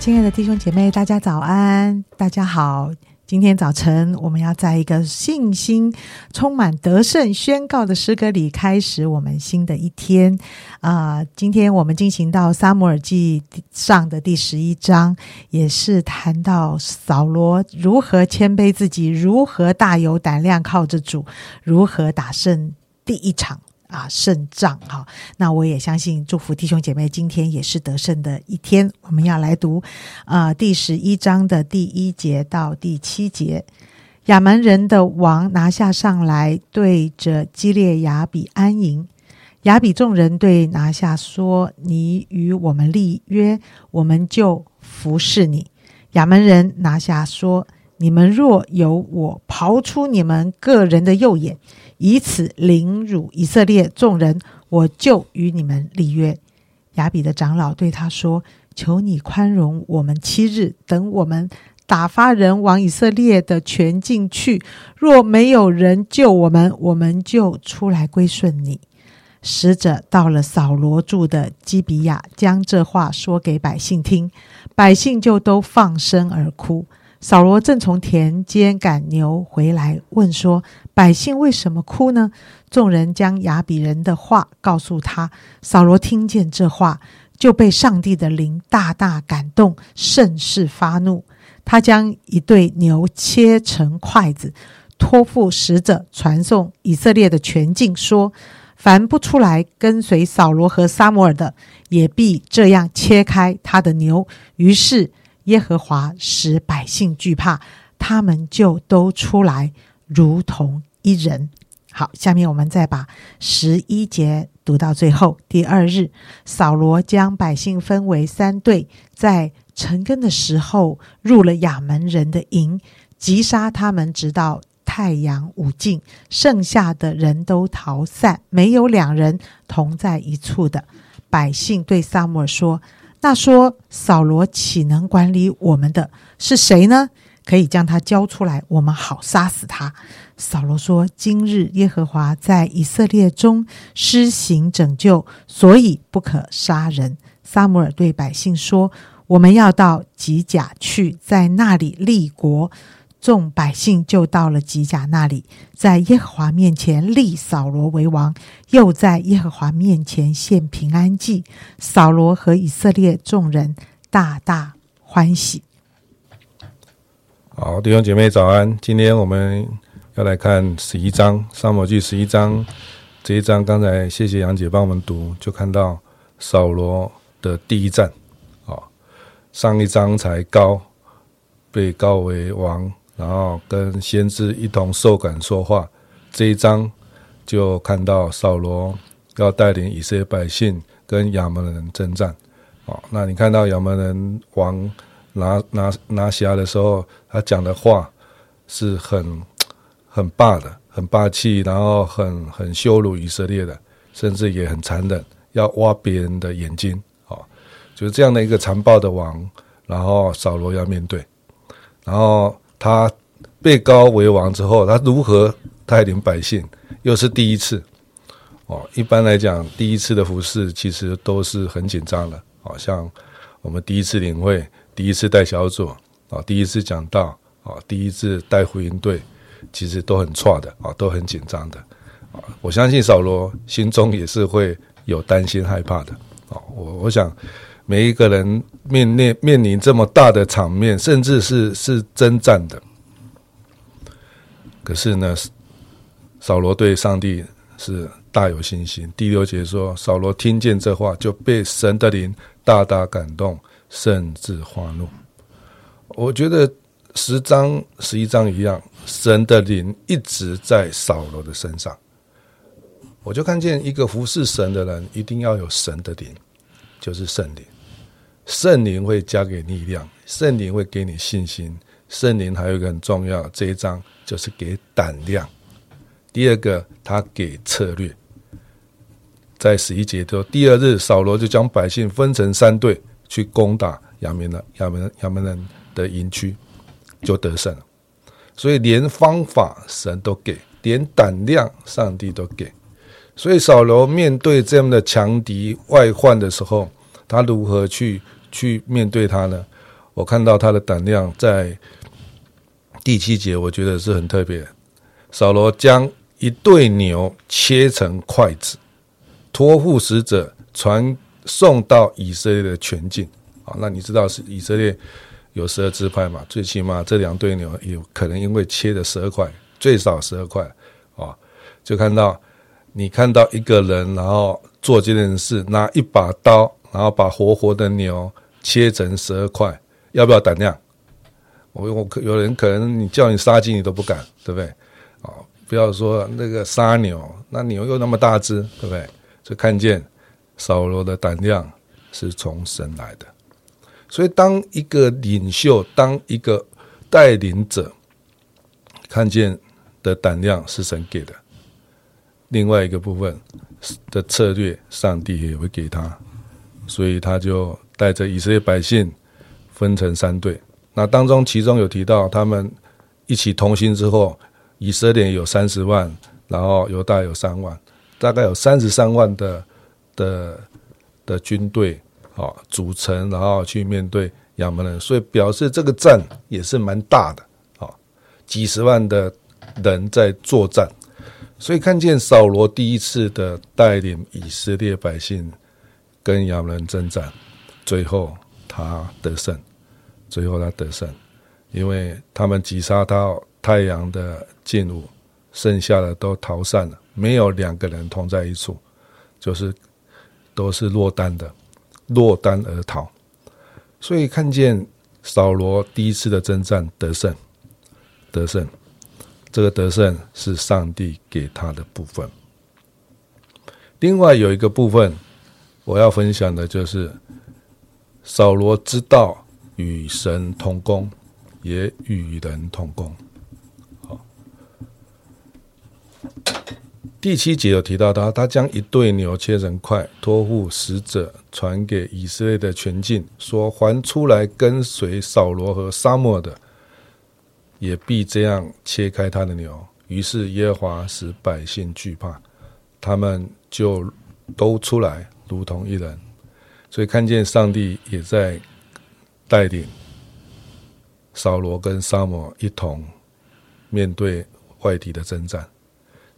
亲爱的弟兄姐妹，大家早安！大家好，今天早晨我们要在一个信心充满得胜宣告的诗歌里开始我们新的一天啊！今天我们进行到撒母耳记上的第十一章，也是谈到扫罗如何谦卑自己，如何大有胆量靠着主，如何打胜第一场。啊，胜仗哈！那我也相信，祝福弟兄姐妹，今天也是得胜的一天。我们要来读啊，第十一章的第一节到第七节。亚门人的王拿下上来，对着基列雅比安营。雅比众人对拿下说：“你与我们立约，我们就服侍你。”亚门人拿下说：“你们若有我刨出你们个人的右眼。”以此凌辱以色列众人，我就与你们立约。亚比的长老对他说：“求你宽容我们七日，等我们打发人往以色列的全境去。若没有人救我们，我们就出来归顺你。”使者到了扫罗住的基比亚，将这话说给百姓听，百姓就都放声而哭。扫罗正从田间赶牛回来，问说：“百姓为什么哭呢？”众人将亚比人的话告诉他。扫罗听见这话，就被上帝的灵大大感动，甚是发怒。他将一对牛切成筷子，托付使者传送以色列的全境，说：“凡不出来跟随扫罗和撒摩尔的，也必这样切开他的牛。”于是。耶和华使百姓惧怕，他们就都出来，如同一人。好，下面我们再把十一节读到最后。第二日，扫罗将百姓分为三队，在晨更的时候入了亚门人的营，击杀他们，直到太阳午尽，剩下的人都逃散，没有两人同在一处的。百姓对撒母耳说。那说扫罗岂能管理我们的是谁呢？可以将他交出来，我们好杀死他。扫罗说：“今日耶和华在以色列中施行拯救，所以不可杀人。”撒母尔对百姓说：“我们要到吉甲去，在那里立国。”众百姓就到了吉甲那里，在耶和华面前立扫罗为王，又在耶和华面前献平安祭。扫罗和以色列众人大大欢喜。好，弟兄姐妹早安！今天我们要来看十一章《沙漠记》十一章这一章。刚才谢谢杨姐帮我们读，就看到扫罗的第一战。啊，上一章才高被告为王。然后跟先知一同受感说话，这一章就看到扫罗要带领以色列百姓跟亚门人征战。哦，那你看到亚门人王拿拿拿辖的时候，他讲的话是很很霸的，很霸气，然后很很羞辱以色列的，甚至也很残忍，要挖别人的眼睛。哦，就是这样的一个残暴的王，然后扫罗要面对，然后。他被高为王之后，他如何带领百姓？又是第一次哦。一般来讲，第一次的服饰其实都是很紧张的。好像我们第一次领会、第一次带小组啊、第一次讲道啊、第一次带福音队，其实都很错的啊，都很紧张的啊。我相信扫罗心中也是会有担心、害怕的啊。我我想。每一个人面面面临这么大的场面，甚至是是征战的，可是呢，扫罗对上帝是大有信心。第六节说，扫罗听见这话，就被神的灵大大感动，甚至发怒。我觉得十章十一章一样，神的灵一直在扫罗的身上。我就看见一个服侍神的人，一定要有神的灵，就是圣灵。圣灵会加给力量，圣灵会给你信心。圣灵还有一个很重要，这一章就是给胆量。第二个，他给策略。在十一节说，第二日扫罗就将百姓分成三队去攻打亚门人、亚门亚门人的营区，就得胜了。所以连方法神都给，连胆量上帝都给。所以扫罗面对这样的强敌外患的时候，他如何去？去面对他呢？我看到他的胆量在第七节，我觉得是很特别。扫罗将一对牛切成筷子，托付使者传送到以色列的全境。啊，那你知道是以色列有十二支派嘛？最起码这两对牛有可能因为切的十二块，最少十二块啊，就看到你看到一个人，然后做这件事，拿一把刀，然后把活活的牛切成十二块，要不要胆量？我我可有人可能你叫你杀鸡，你都不敢，对不对？啊，不要说那个杀牛，那牛又那么大只，对不对？就看见扫罗的胆量是从神来的。所以，当一个领袖，当一个带领者，看见的胆量是神给的。另外一个部分的策略，上帝也会给他。所以，他就带着以色列百姓分成三队。那当中，其中有提到他们一起同心之后，以色列有三十万，然后犹大有三万，大概有三十三万的的的军队。啊，组成然后去面对亚门人，所以表示这个战也是蛮大的啊，几十万的人在作战，所以看见扫罗第一次的带领以色列百姓跟亚门人征战，最后他得胜，最后他得胜，因为他们击杀到太阳的进入，剩下的都逃散了，没有两个人同在一处，就是都是落单的。落单而逃，所以看见扫罗第一次的征战得胜，得胜，这个得胜是上帝给他的部分。另外有一个部分我要分享的就是，扫罗知道与神同工，也与人同工。好。第七节有提到他，他将一对牛切成块，托付使者传给以色列的全境，说：“还出来跟随扫罗和沙漠的，也必这样切开他的牛。”于是耶和华使百姓惧怕，他们就都出来，如同一人。所以看见上帝也在带领扫罗跟沙漠一同面对外敌的征战。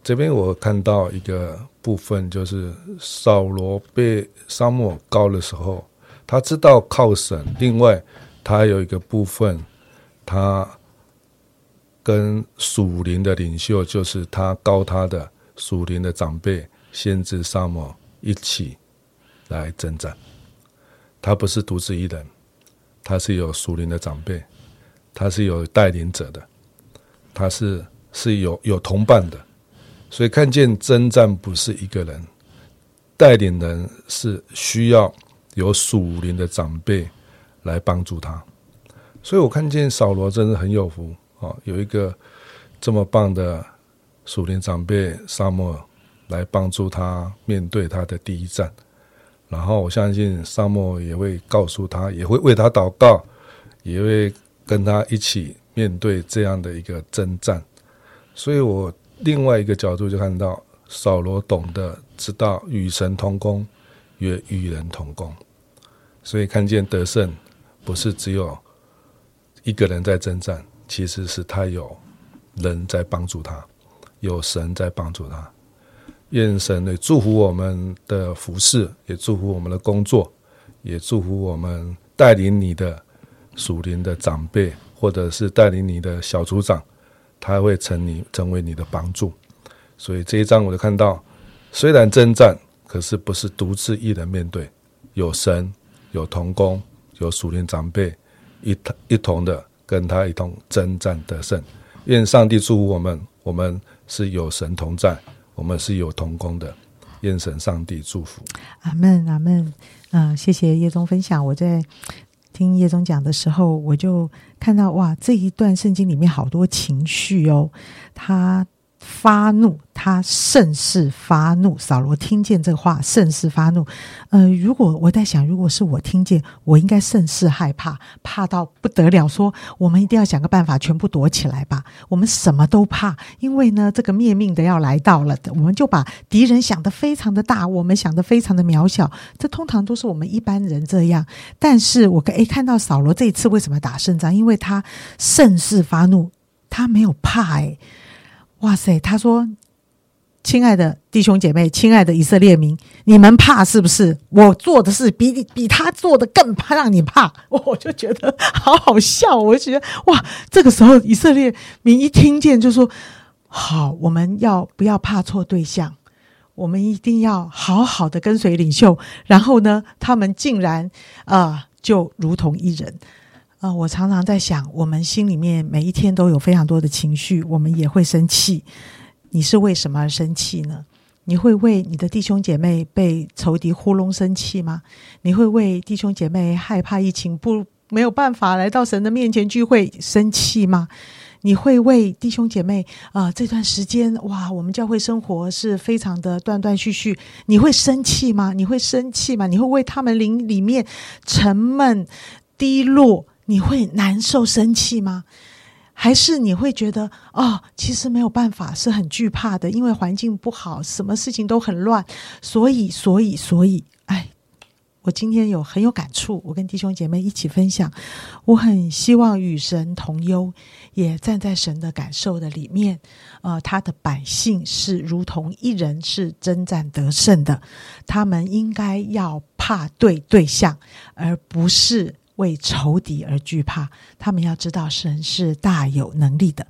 这边我看到一个部分，就是扫罗被沙漠高的时候，他知道靠神。另外，他有一个部分，他跟属灵的领袖，就是他高他的属灵的长辈，先知沙漠一起来征战。他不是独自一人，他是有属灵的长辈，他是有带领者的，他是是有有同伴的。所以看见征战不是一个人带领人，是需要有属灵的长辈来帮助他。所以我看见扫罗真的很有福啊，有一个这么棒的属灵长辈沙漠来帮助他面对他的第一战。然后我相信沙漠也会告诉他，也会为他祷告，也会跟他一起面对这样的一个征战。所以我。另外一个角度就看到扫罗懂得知道与神同工，也与人同工，所以看见得胜不是只有一个人在征战，其实是他有人在帮助他，有神在帮助他。愿神也祝福我们的服饰，也祝福我们的工作，也祝福我们带领你的属灵的长辈，或者是带领你的小组长。他会成你成为你的帮助，所以这一章我就看到，虽然征战，可是不是独自一人面对，有神，有同工，有属灵长辈，一一同的跟他一同征战得胜。愿上帝祝福我们，我们是有神同在，我们是有同工的。愿神上帝祝福。阿门，阿门。嗯，谢谢叶中分享。我在。听叶总讲的时候，我就看到哇，这一段圣经里面好多情绪哦。他发怒，他甚是发怒。扫罗听见这话，甚是发怒。呃，如果我在想，如果是我听见，我应该甚是害怕，怕到不得了。说我们一定要想个办法，全部躲起来吧。我们什么都怕，因为呢，这个灭命的要来到了。我们就把敌人想得非常的大，我们想得非常的渺小。这通常都是我们一般人这样。但是我跟诶看到扫罗这一次为什么打胜仗？因为他甚是发怒，他没有怕诶哇塞！他说：“亲爱的弟兄姐妹，亲爱的以色列民，你们怕是不是？我做的事比你比他做的更怕，让你怕。” 我就觉得好好笑，我就觉得哇！这个时候以色列民一听见就说：“好，我们要不要怕错对象？我们一定要好好的跟随领袖。”然后呢，他们竟然啊，就如同一人。啊，我常常在想，我们心里面每一天都有非常多的情绪，我们也会生气。你是为什么而生气呢？你会为你的弟兄姐妹被仇敌糊弄生气吗？你会为弟兄姐妹害怕疫情不没有办法来到神的面前聚会生气吗？你会为弟兄姐妹啊这段时间哇，我们教会生活是非常的断断续续，你会生气吗？你会生气吗？你会为他们灵里面沉闷低落？你会难受、生气吗？还是你会觉得哦，其实没有办法，是很惧怕的，因为环境不好，什么事情都很乱，所以，所以，所以，哎，我今天有很有感触，我跟弟兄姐妹一起分享，我很希望与神同忧，也站在神的感受的里面，呃，他的百姓是如同一人是征战得胜的，他们应该要怕对对象，而不是。为仇敌而惧怕，他们要知道神是大有能力的。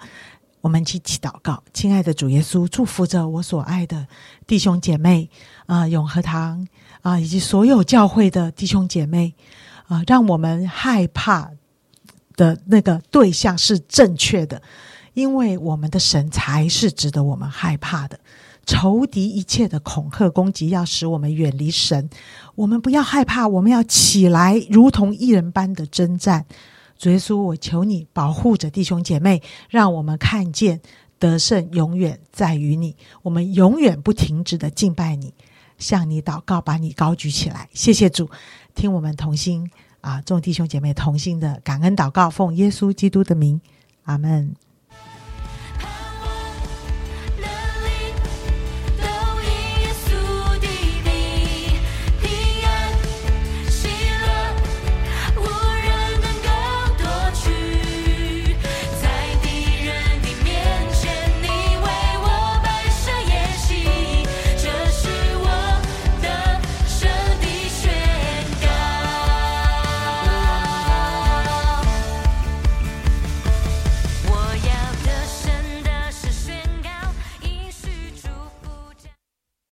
我们一起祷告，亲爱的主耶稣，祝福着我所爱的弟兄姐妹啊，永和堂啊，以及所有教会的弟兄姐妹啊，让我们害怕的那个对象是正确的，因为我们的神才是值得我们害怕的。仇敌一切的恐吓攻击，要使我们远离神。我们不要害怕，我们要起来，如同一人般的征战。主耶稣，我求你保护着弟兄姐妹，让我们看见得胜永远在于你。我们永远不停止的敬拜你，向你祷告，把你高举起来。谢谢主，听我们同心啊，众弟兄姐妹同心的感恩祷告，奉耶稣基督的名，阿门。